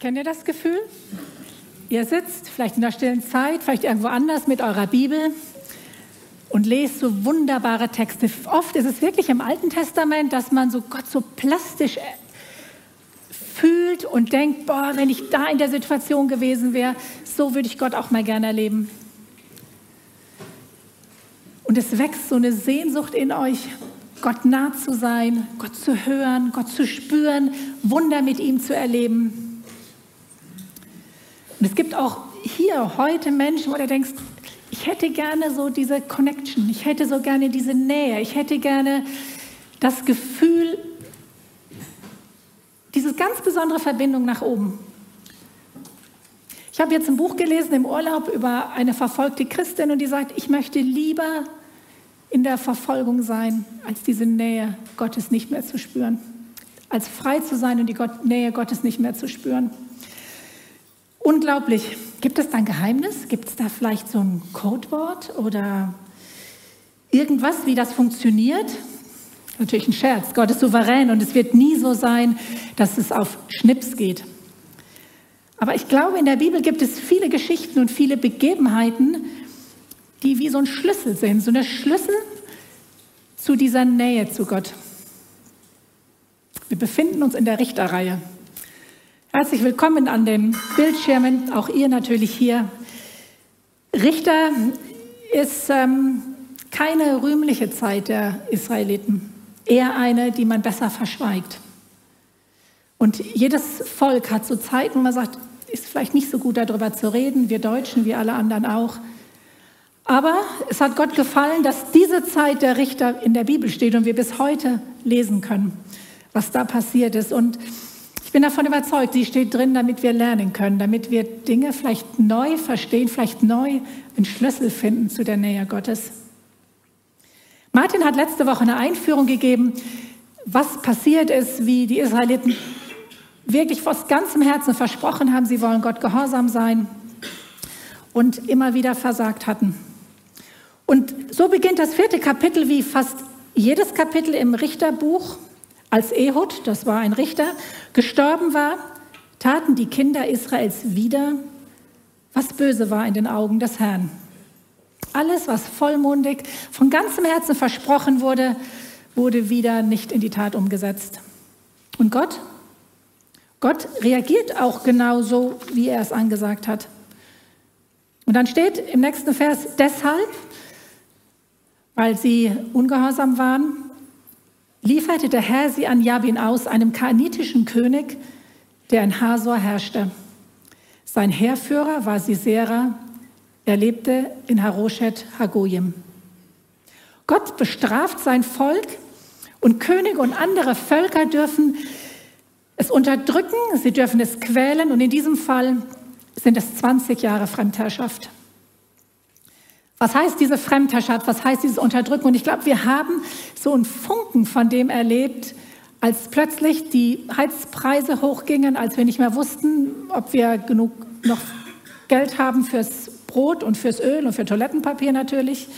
Kennt ihr das Gefühl? Ihr sitzt vielleicht in der stillen Zeit, vielleicht irgendwo anders mit eurer Bibel und lest so wunderbare Texte. Oft ist es wirklich im Alten Testament, dass man so Gott so plastisch äh, fühlt und denkt, boah, wenn ich da in der Situation gewesen wäre, so würde ich Gott auch mal gerne erleben. Und es wächst so eine Sehnsucht in euch, Gott nah zu sein, Gott zu hören, Gott zu spüren, Wunder mit ihm zu erleben. Und es gibt auch hier heute Menschen, wo du denkst, ich hätte gerne so diese Connection, ich hätte so gerne diese Nähe, ich hätte gerne das Gefühl, diese ganz besondere Verbindung nach oben. Ich habe jetzt ein Buch gelesen im Urlaub über eine verfolgte Christin und die sagt, ich möchte lieber in der Verfolgung sein, als diese Nähe Gottes nicht mehr zu spüren. Als frei zu sein und die Nähe Gottes nicht mehr zu spüren. Unglaublich. Gibt es da ein Geheimnis? Gibt es da vielleicht so ein Codewort oder irgendwas, wie das funktioniert? Natürlich ein Scherz. Gott ist souverän und es wird nie so sein, dass es auf Schnips geht. Aber ich glaube, in der Bibel gibt es viele Geschichten und viele Begebenheiten, die wie so ein Schlüssel sind, so eine Schlüssel zu dieser Nähe zu Gott. Wir befinden uns in der Richterreihe. Herzlich willkommen an den Bildschirmen, auch ihr natürlich hier. Richter ist ähm, keine rühmliche Zeit der Israeliten, eher eine, die man besser verschweigt. Und jedes Volk hat so Zeiten, wo man sagt, ist vielleicht nicht so gut darüber zu reden, wir Deutschen, wie alle anderen auch. Aber es hat Gott gefallen, dass diese Zeit der Richter in der Bibel steht und wir bis heute lesen können, was da passiert ist. Und ich bin davon überzeugt, sie steht drin, damit wir lernen können, damit wir Dinge vielleicht neu verstehen, vielleicht neu einen Schlüssel finden zu der Nähe Gottes. Martin hat letzte Woche eine Einführung gegeben, was passiert ist, wie die Israeliten wirklich aus ganzem Herzen versprochen haben, sie wollen Gott gehorsam sein und immer wieder versagt hatten. Und so beginnt das vierte Kapitel wie fast jedes Kapitel im Richterbuch als Ehud, das war ein Richter, gestorben war, taten die Kinder Israels wieder, was böse war in den Augen des Herrn. Alles, was vollmundig von ganzem Herzen versprochen wurde, wurde wieder nicht in die Tat umgesetzt. Und Gott? Gott reagiert auch genauso, wie er es angesagt hat. Und dann steht im nächsten Vers, deshalb, weil sie ungehorsam waren, lieferte der Herr sie an Jabin aus, einem kanitischen König, der in Hasor herrschte. Sein Heerführer war Sisera, er lebte in Haroshet Hagoyim. Gott bestraft sein Volk und Könige und andere Völker dürfen es unterdrücken, sie dürfen es quälen und in diesem Fall sind es 20 Jahre Fremdherrschaft. Was heißt diese Fremdherrschaft? Was heißt dieses Unterdrücken? Und ich glaube, wir haben so einen Funken von dem erlebt, als plötzlich die Heizpreise hochgingen, als wir nicht mehr wussten, ob wir genug noch Geld haben fürs Brot und fürs Öl und für Toilettenpapier natürlich.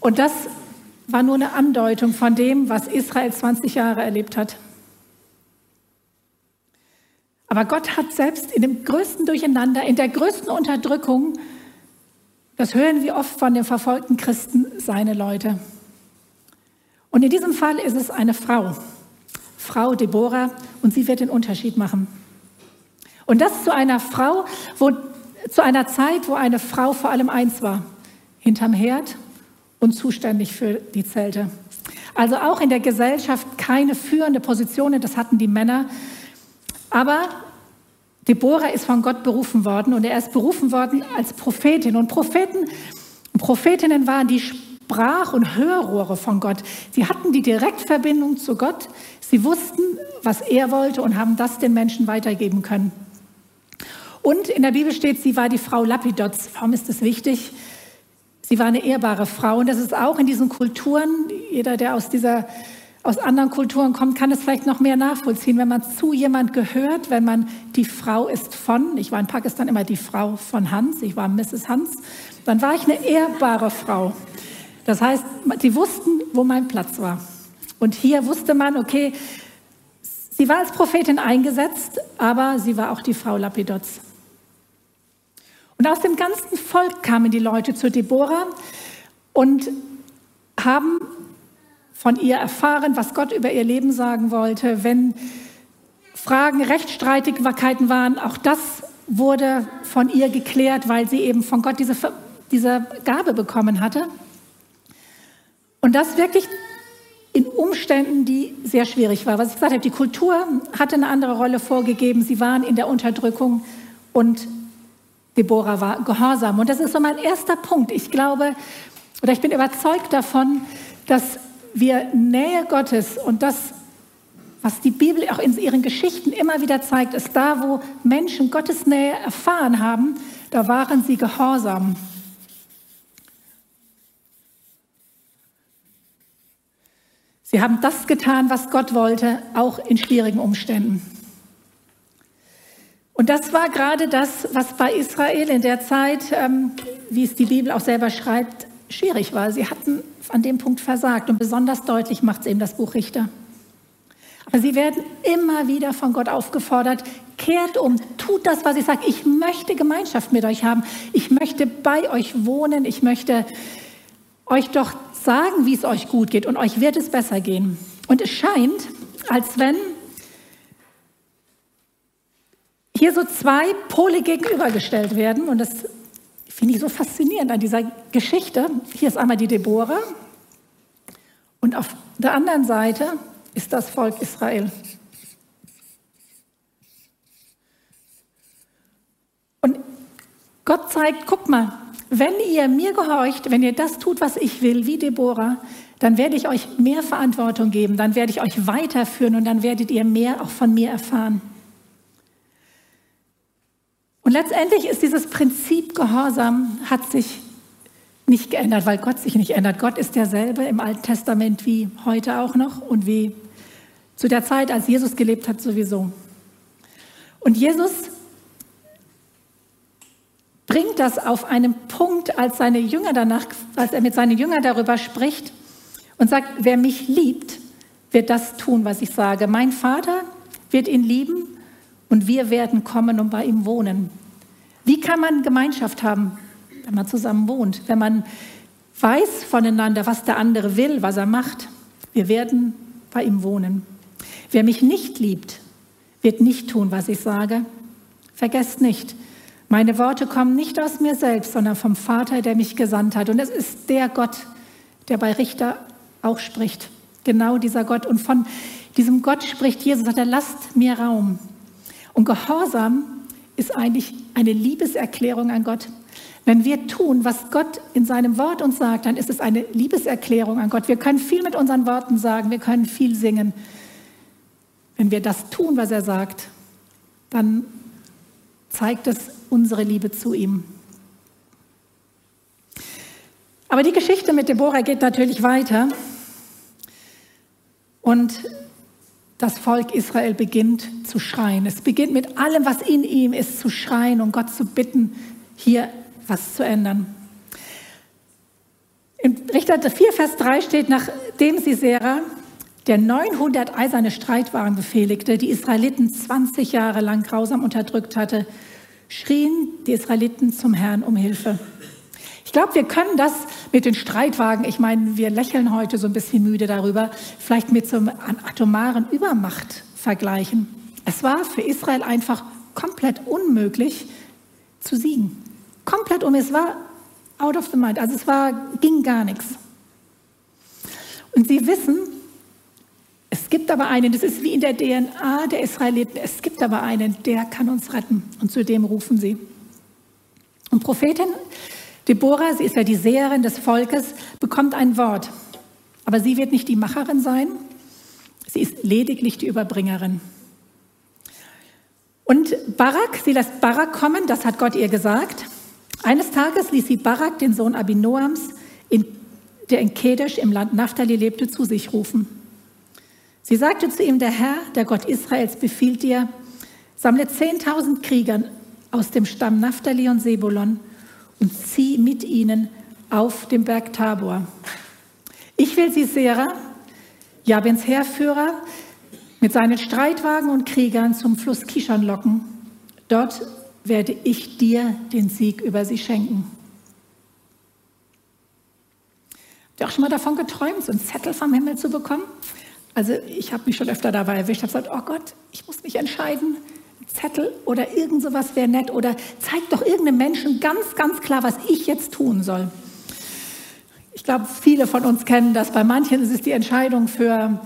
Und das war nur eine Andeutung von dem, was Israel 20 Jahre erlebt hat. Aber Gott hat selbst in dem größten Durcheinander, in der größten Unterdrückung das hören wir oft von den verfolgten Christen, seine Leute. Und in diesem Fall ist es eine Frau, Frau Deborah, und sie wird den Unterschied machen. Und das zu einer Frau, wo, zu einer Zeit, wo eine Frau vor allem eins war, hinterm Herd und zuständig für die Zelte. Also auch in der Gesellschaft keine führende Position, das hatten die Männer. Aber Deborah ist von Gott berufen worden und er ist berufen worden als Prophetin. Und Propheten Prophetinnen waren die Sprach- und Hörrohre von Gott. Sie hatten die Direktverbindung zu Gott. Sie wussten, was er wollte und haben das den Menschen weitergeben können. Und in der Bibel steht, sie war die Frau Lapidots. Warum ist das wichtig? Sie war eine ehrbare Frau und das ist auch in diesen Kulturen, jeder, der aus dieser aus anderen Kulturen kommt, kann es vielleicht noch mehr nachvollziehen, wenn man zu jemand gehört, wenn man die Frau ist von, ich war in Pakistan immer die Frau von Hans, ich war Mrs. Hans, dann war ich eine ehrbare Frau. Das heißt, sie wussten, wo mein Platz war. Und hier wusste man, okay, Sie war als Prophetin eingesetzt, aber sie war auch die Frau Lapidots. Und aus dem ganzen Volk kamen die Leute zu Deborah und haben von ihr erfahren, was Gott über ihr Leben sagen wollte. Wenn Fragen, Rechtsstreitigkeiten waren, auch das wurde von ihr geklärt, weil sie eben von Gott diese, diese Gabe bekommen hatte. Und das wirklich in Umständen, die sehr schwierig waren. Was ich gesagt habe, die Kultur hatte eine andere Rolle vorgegeben. Sie waren in der Unterdrückung und Deborah war gehorsam. Und das ist so mein erster Punkt. Ich glaube oder ich bin überzeugt davon, dass wir Nähe Gottes und das, was die Bibel auch in ihren Geschichten immer wieder zeigt, ist da, wo Menschen Gottes Nähe erfahren haben, da waren sie gehorsam. Sie haben das getan, was Gott wollte, auch in schwierigen Umständen. Und das war gerade das, was bei Israel in der Zeit, ähm, wie es die Bibel auch selber schreibt, schwierig war. Sie hatten an dem Punkt versagt. Und besonders deutlich macht es eben das Buch Richter. Aber sie werden immer wieder von Gott aufgefordert, kehrt um, tut das, was ich sage. Ich möchte Gemeinschaft mit euch haben. Ich möchte bei euch wohnen. Ich möchte euch doch sagen, wie es euch gut geht. Und euch wird es besser gehen. Und es scheint, als wenn hier so zwei Pole gegenübergestellt werden. Und das finde ich so faszinierend an dieser Geschichte. Hier ist einmal die Deborah und auf der anderen Seite ist das Volk Israel. Und Gott zeigt, guck mal, wenn ihr mir gehorcht, wenn ihr das tut, was ich will, wie Deborah, dann werde ich euch mehr Verantwortung geben, dann werde ich euch weiterführen und dann werdet ihr mehr auch von mir erfahren. Und letztendlich ist dieses Prinzip Gehorsam hat sich nicht geändert, weil Gott sich nicht ändert. Gott ist derselbe im Alten Testament wie heute auch noch und wie zu der Zeit, als Jesus gelebt hat, sowieso. Und Jesus bringt das auf einen Punkt, als seine Jünger danach, als er mit seinen Jüngern darüber spricht und sagt, wer mich liebt, wird das tun, was ich sage. Mein Vater wird ihn lieben und wir werden kommen und bei ihm wohnen. Wie kann man Gemeinschaft haben, wenn man zusammen wohnt, wenn man weiß voneinander, was der andere will, was er macht? Wir werden bei ihm wohnen. Wer mich nicht liebt, wird nicht tun, was ich sage. Vergesst nicht, meine Worte kommen nicht aus mir selbst, sondern vom Vater, der mich gesandt hat. Und es ist der Gott, der bei Richter auch spricht. Genau dieser Gott. Und von diesem Gott spricht Jesus, sagt er, lasst mir Raum. Und Gehorsam ist eigentlich eine Liebeserklärung an Gott. Wenn wir tun, was Gott in seinem Wort uns sagt, dann ist es eine Liebeserklärung an Gott. Wir können viel mit unseren Worten sagen, wir können viel singen. Wenn wir das tun, was er sagt, dann zeigt es unsere Liebe zu ihm. Aber die Geschichte mit Deborah geht natürlich weiter. Und das Volk Israel beginnt zu schreien. Es beginnt mit allem, was in ihm ist, zu schreien und Gott zu bitten, hier was zu ändern. Im Richter 4, Vers 3 steht, nachdem Sisera, der 900 eiserne Streitwagen befehligte, die Israeliten 20 Jahre lang grausam unterdrückt hatte, schrien die Israeliten zum Herrn um Hilfe. Ich glaube, wir können das mit den Streitwagen, ich meine, wir lächeln heute so ein bisschen müde darüber, vielleicht mit so einer atomaren Übermacht vergleichen. Es war für Israel einfach komplett unmöglich zu siegen. Komplett um, es war out of the mind, also es war, ging gar nichts. Und sie wissen, es gibt aber einen, das ist wie in der DNA der Israeliten, es gibt aber einen, der kann uns retten. Und zu dem rufen sie. Und Prophetin Deborah, sie ist ja die Seherin des Volkes, bekommt ein Wort. Aber sie wird nicht die Macherin sein, sie ist lediglich die Überbringerin. Und Barak, sie lässt Barak kommen, das hat Gott ihr gesagt. Eines Tages ließ sie Barak, den Sohn Abinoams, in, der in Kedesh im Land Naphtali lebte, zu sich rufen. Sie sagte zu ihm, der Herr, der Gott Israels, befiehlt dir, sammle 10.000 Krieger aus dem Stamm Naphtali und Sebulon und zieh mit ihnen auf den Berg Tabor. Ich will sie, Sera, Jabins Heerführer, mit seinen Streitwagen und Kriegern zum Fluss Kishon locken. Dort werde ich dir den Sieg über sie schenken. Habt ihr auch schon mal davon geträumt, so einen Zettel vom Himmel zu bekommen? Also ich habe mich schon öfter dabei erwischt, habe gesagt, oh Gott, ich muss mich entscheiden, Zettel oder irgend sowas wäre nett oder zeig doch irgendeinem Menschen ganz, ganz klar, was ich jetzt tun soll. Ich glaube, viele von uns kennen das. Bei manchen ist es die Entscheidung für,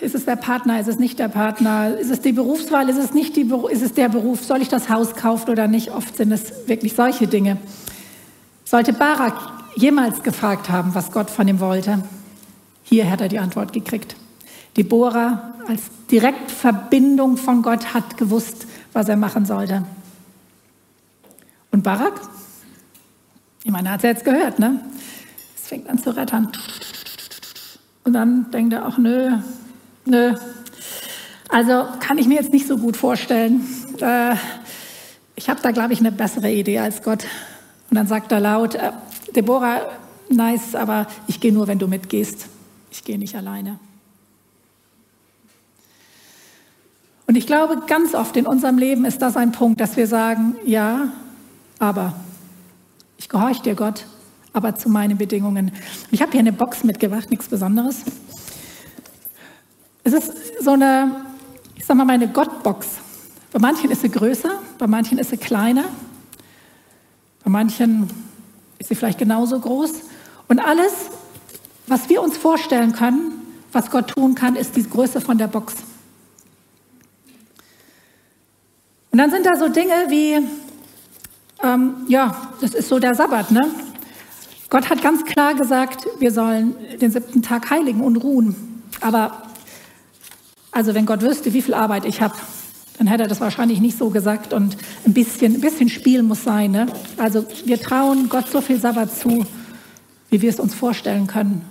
ist es der Partner, ist es nicht der Partner, ist es die Berufswahl, ist es nicht die, ist es der Beruf, soll ich das Haus kaufen oder nicht? Oft sind es wirklich solche Dinge. Sollte Barak jemals gefragt haben, was Gott von ihm wollte, hier hat er die Antwort gekriegt. Deborah als Direktverbindung von Gott hat gewusst, was er machen sollte. Und Barak? Ich meine, er hat es jetzt gehört, ne? Es fängt an zu rettern. Und dann denkt er auch, nö, nö. Also kann ich mir jetzt nicht so gut vorstellen. Äh, ich habe da, glaube ich, eine bessere Idee als Gott. Und dann sagt er laut, äh, Deborah, nice, aber ich gehe nur, wenn du mitgehst. Ich gehe nicht alleine. Und ich glaube, ganz oft in unserem Leben ist das ein Punkt, dass wir sagen, ja, aber ich gehorche dir, Gott, aber zu meinen Bedingungen. Ich habe hier eine Box mitgebracht, nichts Besonderes. Es ist so eine, ich sag mal, meine Gottbox. Bei manchen ist sie größer, bei manchen ist sie kleiner, bei manchen ist sie vielleicht genauso groß. Und alles, was wir uns vorstellen können, was Gott tun kann, ist die Größe von der Box. Und dann sind da so Dinge wie, ähm, ja, das ist so der Sabbat, ne? Gott hat ganz klar gesagt, wir sollen den siebten Tag heiligen und ruhen. Aber also wenn Gott wüsste, wie viel Arbeit ich habe, dann hätte er das wahrscheinlich nicht so gesagt. Und ein bisschen, ein bisschen Spiel muss sein. Ne? Also wir trauen Gott so viel Sabbat zu, wie wir es uns vorstellen können,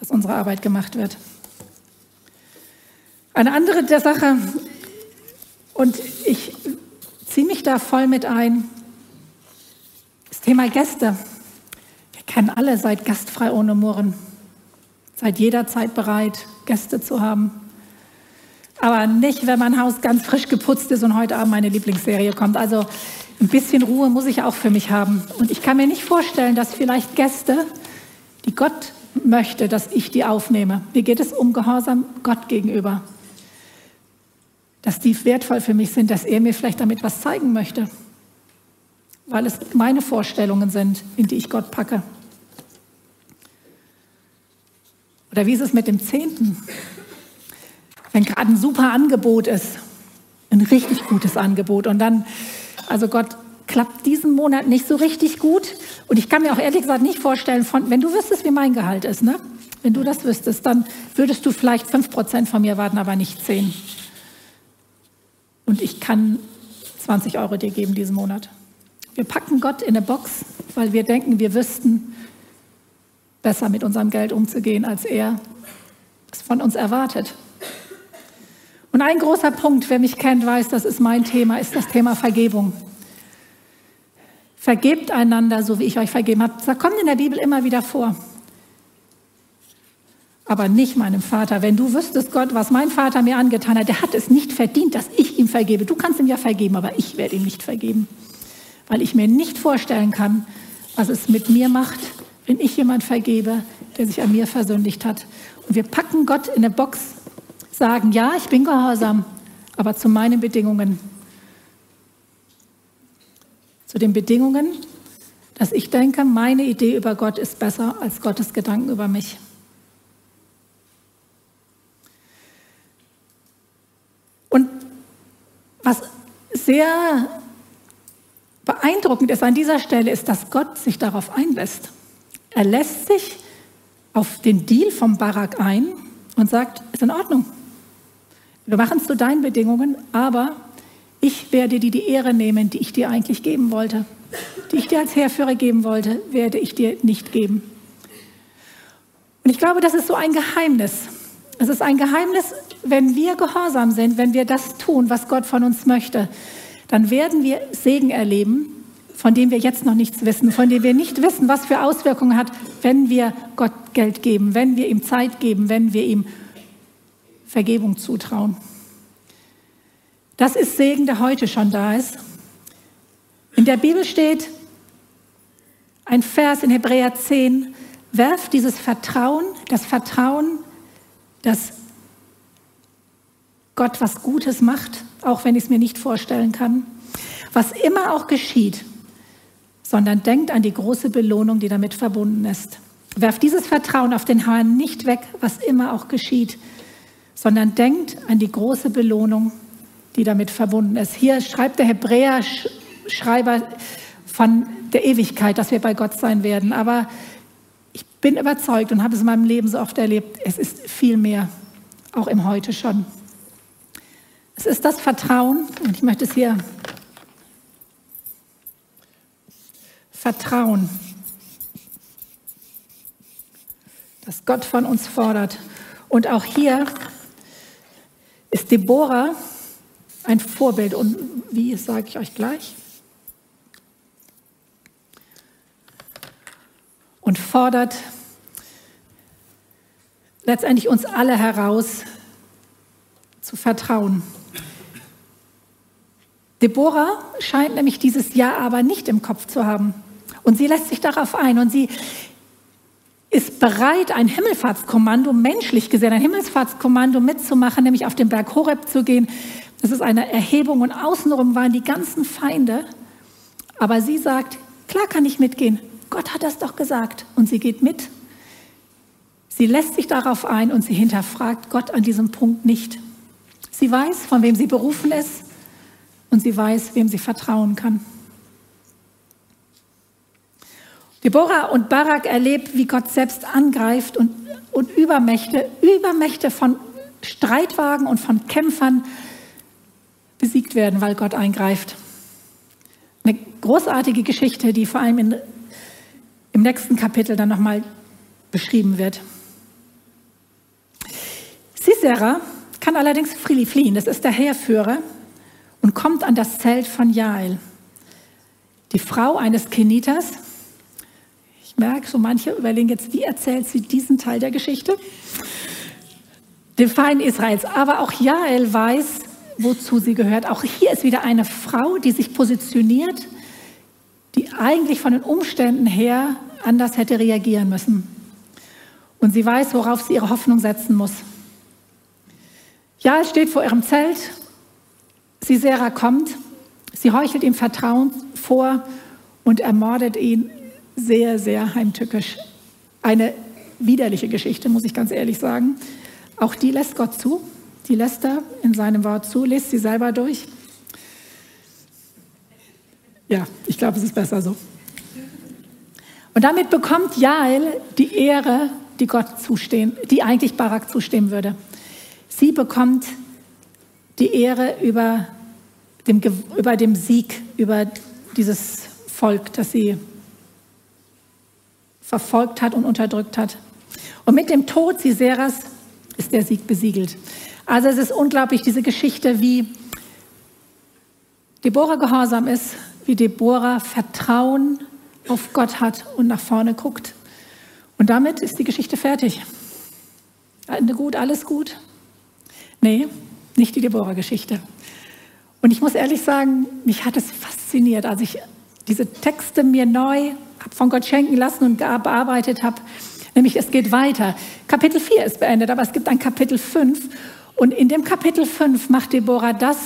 dass unsere Arbeit gemacht wird. Eine andere der Sache, und ich ziehe mich da voll mit ein, das Thema Gäste. Wir kennen alle, seid gastfrei ohne Murren. Seid jederzeit bereit, Gäste zu haben. Aber nicht, wenn mein Haus ganz frisch geputzt ist und heute Abend meine Lieblingsserie kommt. Also ein bisschen Ruhe muss ich auch für mich haben. Und ich kann mir nicht vorstellen, dass vielleicht Gäste, die Gott möchte, dass ich die aufnehme. Mir geht es um Gehorsam Gott gegenüber dass die wertvoll für mich sind, dass er mir vielleicht damit was zeigen möchte, weil es meine Vorstellungen sind, in die ich Gott packe. Oder wie ist es mit dem Zehnten? Wenn gerade ein super Angebot ist, ein richtig gutes Angebot und dann, also Gott klappt diesen Monat nicht so richtig gut und ich kann mir auch ehrlich gesagt nicht vorstellen, von, wenn du wüsstest, wie mein Gehalt ist, ne? wenn du das wüsstest, dann würdest du vielleicht 5% von mir warten, aber nicht 10 und ich kann 20 Euro dir geben diesen Monat. Wir packen Gott in eine Box, weil wir denken, wir wüssten besser mit unserem Geld umzugehen, als er es von uns erwartet. Und ein großer Punkt, wer mich kennt, weiß, das ist mein Thema, ist das Thema Vergebung. Vergebt einander, so wie ich euch vergeben habe. Das kommt in der Bibel immer wieder vor aber nicht meinem Vater. Wenn du wüsstest, Gott, was mein Vater mir angetan hat, der hat es nicht verdient, dass ich ihm vergebe. Du kannst ihm ja vergeben, aber ich werde ihm nicht vergeben, weil ich mir nicht vorstellen kann, was es mit mir macht, wenn ich jemand vergebe, der sich an mir versündigt hat. Und wir packen Gott in eine Box, sagen, ja, ich bin gehorsam, aber zu meinen Bedingungen. Zu den Bedingungen, dass ich denke, meine Idee über Gott ist besser als Gottes Gedanken über mich. Was sehr beeindruckend ist an dieser Stelle, ist, dass Gott sich darauf einlässt. Er lässt sich auf den Deal vom Barak ein und sagt, ist in Ordnung. Wir machen es zu deinen Bedingungen, aber ich werde dir die Ehre nehmen, die ich dir eigentlich geben wollte. Die ich dir als Heerführer geben wollte, werde ich dir nicht geben. Und ich glaube, das ist so ein Geheimnis. Es ist ein Geheimnis, wenn wir gehorsam sind, wenn wir das tun, was Gott von uns möchte, dann werden wir Segen erleben, von dem wir jetzt noch nichts wissen, von dem wir nicht wissen, was für Auswirkungen hat, wenn wir Gott Geld geben, wenn wir ihm Zeit geben, wenn wir ihm Vergebung zutrauen. Das ist Segen, der heute schon da ist. In der Bibel steht ein Vers in Hebräer 10, werft dieses Vertrauen, das Vertrauen, dass Gott was Gutes macht, auch wenn ich es mir nicht vorstellen kann, was immer auch geschieht, sondern denkt an die große Belohnung, die damit verbunden ist. Werft dieses Vertrauen auf den Herrn nicht weg, was immer auch geschieht, sondern denkt an die große Belohnung, die damit verbunden ist. Hier schreibt der Hebräer-Schreiber von der Ewigkeit, dass wir bei Gott sein werden. Aber ich bin überzeugt und habe es in meinem Leben so oft erlebt, es ist viel mehr, auch im Heute schon. Es ist das Vertrauen, und ich möchte es hier Vertrauen, das Gott von uns fordert. Und auch hier ist Deborah ein Vorbild. Und wie, sage ich euch gleich. Und fordert letztendlich uns alle heraus, zu vertrauen. Deborah scheint nämlich dieses Ja aber nicht im Kopf zu haben. Und sie lässt sich darauf ein und sie ist bereit, ein Himmelfahrtskommando, menschlich gesehen, ein Himmelfahrtskommando mitzumachen, nämlich auf den Berg Horeb zu gehen. Das ist eine Erhebung und außenrum waren die ganzen Feinde. Aber sie sagt, klar kann ich mitgehen. Gott hat das doch gesagt. Und sie geht mit. Sie lässt sich darauf ein und sie hinterfragt Gott an diesem Punkt nicht. Sie weiß, von wem sie berufen ist und sie weiß, wem sie vertrauen kann. Deborah und Barak erlebt, wie Gott selbst angreift und, und Übermächte, Übermächte von Streitwagen und von Kämpfern besiegt werden, weil Gott eingreift. Eine großartige Geschichte, die vor allem in, im nächsten Kapitel dann nochmal beschrieben wird. Sisera kann allerdings fliehen, das ist der Heerführer, und kommt an das Zelt von Jael. Die Frau eines Keniters, ich merke, so manche überlegen jetzt, wie erzählt sie diesen Teil der Geschichte? Den Feind Israels. Aber auch Jael weiß, wozu sie gehört. Auch hier ist wieder eine Frau, die sich positioniert, die eigentlich von den Umständen her anders hätte reagieren müssen. Und sie weiß, worauf sie ihre Hoffnung setzen muss. Jael steht vor ihrem Zelt. Sisera kommt. Sie heuchelt ihm Vertrauen vor und ermordet ihn sehr, sehr heimtückisch. Eine widerliche Geschichte, muss ich ganz ehrlich sagen. Auch die lässt Gott zu. Die lässt er in seinem Wort zu. Lest sie selber durch. Ja, ich glaube, es ist besser so. Und damit bekommt Jael die Ehre, die Gott zustehen, die eigentlich Barak zustehen würde. Sie bekommt die Ehre über dem, über dem Sieg, über dieses Volk, das sie verfolgt hat und unterdrückt hat. Und mit dem Tod Siseras ist der Sieg besiegelt. Also es ist unglaublich, diese Geschichte, wie Deborah gehorsam ist, wie Deborah Vertrauen auf Gott hat und nach vorne guckt. Und damit ist die Geschichte fertig. Ende gut, alles gut? Nee, nicht die Deborah-Geschichte. Und ich muss ehrlich sagen, mich hat es fasziniert, als ich diese Texte mir neu von Gott schenken lassen und bearbeitet habe. Nämlich es geht weiter. Kapitel 4 ist beendet, aber es gibt ein Kapitel 5. Und in dem Kapitel 5 macht Deborah das,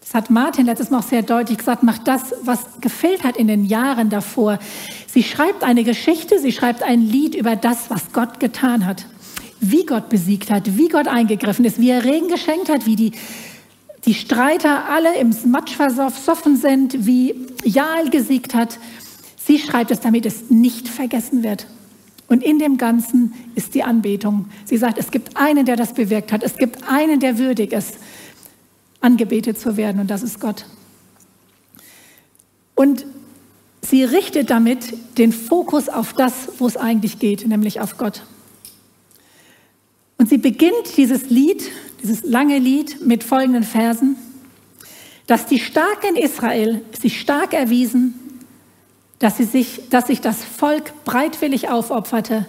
das hat Martin letztes Mal auch sehr deutlich gesagt, macht das, was gefehlt hat in den Jahren davor. Sie schreibt eine Geschichte, sie schreibt ein Lied über das, was Gott getan hat. Wie Gott besiegt hat, wie Gott eingegriffen ist, wie er Regen geschenkt hat, wie die die Streiter alle im Matsch versoffen sind, wie Jael gesiegt hat. Sie schreibt es, damit es nicht vergessen wird. Und in dem Ganzen ist die Anbetung. Sie sagt, es gibt einen, der das bewirkt hat. Es gibt einen, der würdig ist, angebetet zu werden. Und das ist Gott. Und sie richtet damit den Fokus auf das, wo es eigentlich geht, nämlich auf Gott. Und sie beginnt dieses Lied dieses lange Lied mit folgenden Versen, dass die Starken in Israel sich stark erwiesen, dass, sie sich, dass sich das Volk breitwillig aufopferte,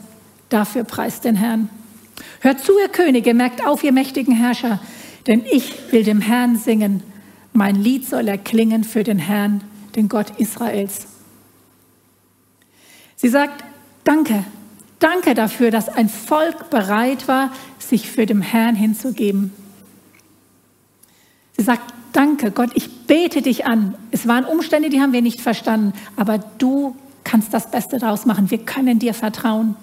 dafür preist den Herrn. Hört zu, ihr Könige, merkt auf, ihr mächtigen Herrscher, denn ich will dem Herrn singen. Mein Lied soll erklingen für den Herrn, den Gott Israels. Sie sagt, danke, danke dafür, dass ein Volk bereit war, sich für den Herrn hinzugeben. Sie sagt, danke Gott, ich bete dich an. Es waren Umstände, die haben wir nicht verstanden, aber du kannst das Beste daraus machen. Wir können dir vertrauen.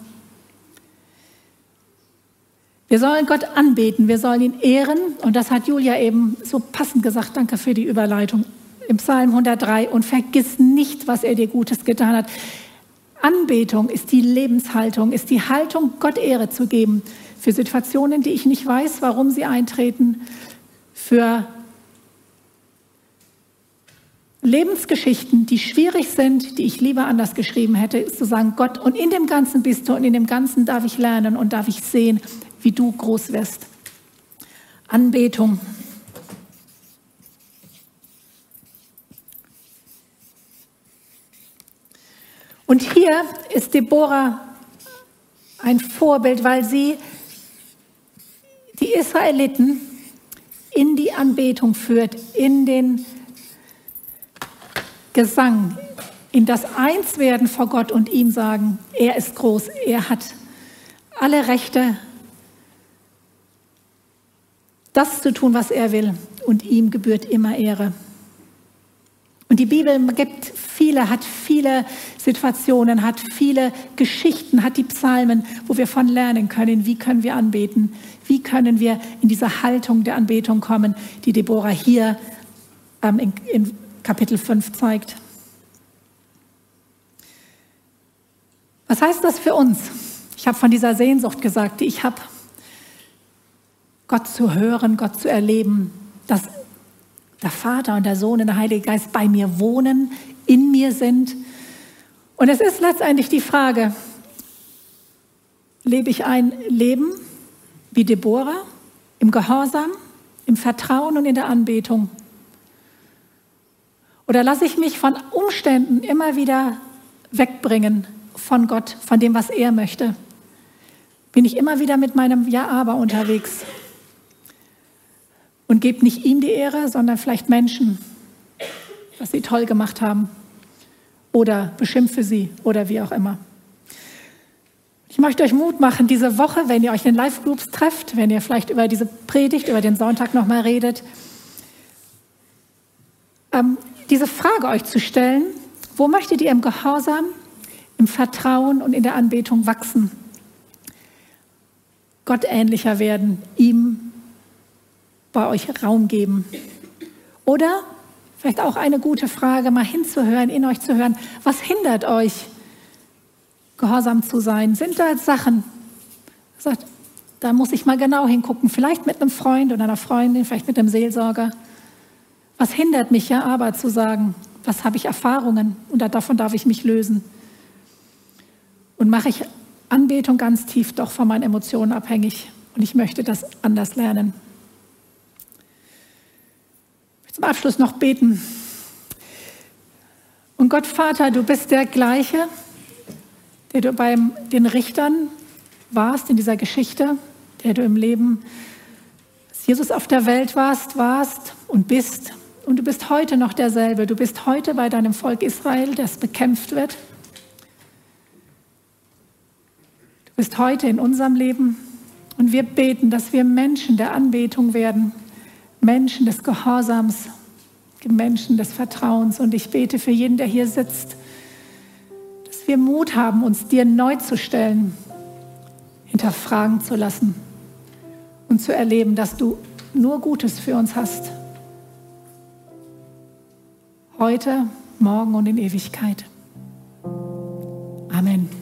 Wir sollen Gott anbeten, wir sollen ihn ehren. Und das hat Julia eben so passend gesagt. Danke für die Überleitung. Im Psalm 103. Und vergiss nicht, was er dir Gutes getan hat. Anbetung ist die Lebenshaltung, ist die Haltung, Gott Ehre zu geben für Situationen, die ich nicht weiß, warum sie eintreten, für Lebensgeschichten, die schwierig sind, die ich lieber anders geschrieben hätte, ist zu sagen, Gott, und in dem Ganzen bist du und in dem Ganzen darf ich lernen und darf ich sehen, wie du groß wirst. Anbetung. Und hier ist Deborah ein Vorbild, weil sie die Israeliten in die Anbetung führt, in den Gesang, in das Einswerden vor Gott und ihm sagen, er ist groß, er hat alle Rechte das zu tun, was er will. Und ihm gebührt immer Ehre. Und die Bibel gibt viele, hat viele Situationen, hat viele Geschichten, hat die Psalmen, wo wir von lernen können, wie können wir anbeten, wie können wir in diese Haltung der Anbetung kommen, die Deborah hier ähm, in, in Kapitel 5 zeigt. Was heißt das für uns? Ich habe von dieser Sehnsucht gesagt, die ich habe. Gott zu hören, Gott zu erleben, dass der Vater und der Sohn und der Heilige Geist bei mir wohnen, in mir sind. Und es ist letztendlich die Frage, lebe ich ein Leben wie Deborah, im Gehorsam, im Vertrauen und in der Anbetung? Oder lasse ich mich von Umständen immer wieder wegbringen von Gott, von dem, was er möchte? Bin ich immer wieder mit meinem Ja-Aber unterwegs? Und gebt nicht ihm die Ehre, sondern vielleicht Menschen, was sie toll gemacht haben oder beschimpfe sie oder wie auch immer. Ich möchte euch Mut machen, diese Woche, wenn ihr euch in Live-Groups trefft, wenn ihr vielleicht über diese Predigt, über den Sonntag nochmal redet, ähm, diese Frage euch zu stellen, wo möchtet ihr im Gehorsam, im Vertrauen und in der Anbetung wachsen? Gott ähnlicher werden, ihm bei euch Raum geben? Oder vielleicht auch eine gute Frage, mal hinzuhören, in euch zu hören, was hindert euch, gehorsam zu sein? Sind da Sachen, sagt, da muss ich mal genau hingucken, vielleicht mit einem Freund oder einer Freundin, vielleicht mit einem Seelsorger. Was hindert mich ja aber zu sagen, was habe ich Erfahrungen und davon darf ich mich lösen? Und mache ich Anbetung ganz tief doch von meinen Emotionen abhängig und ich möchte das anders lernen. Zum Abschluss noch beten. Und Gott Vater, du bist der gleiche, der du bei den Richtern warst in dieser Geschichte, der du im Leben, als Jesus auf der Welt warst, warst und bist. Und du bist heute noch derselbe. Du bist heute bei deinem Volk Israel, das bekämpft wird. Du bist heute in unserem Leben. Und wir beten, dass wir Menschen der Anbetung werden, Menschen des Gehorsams, Menschen des Vertrauens. Und ich bete für jeden, der hier sitzt, dass wir Mut haben, uns dir neu zu stellen, hinterfragen zu lassen und zu erleben, dass du nur Gutes für uns hast. Heute, morgen und in Ewigkeit. Amen.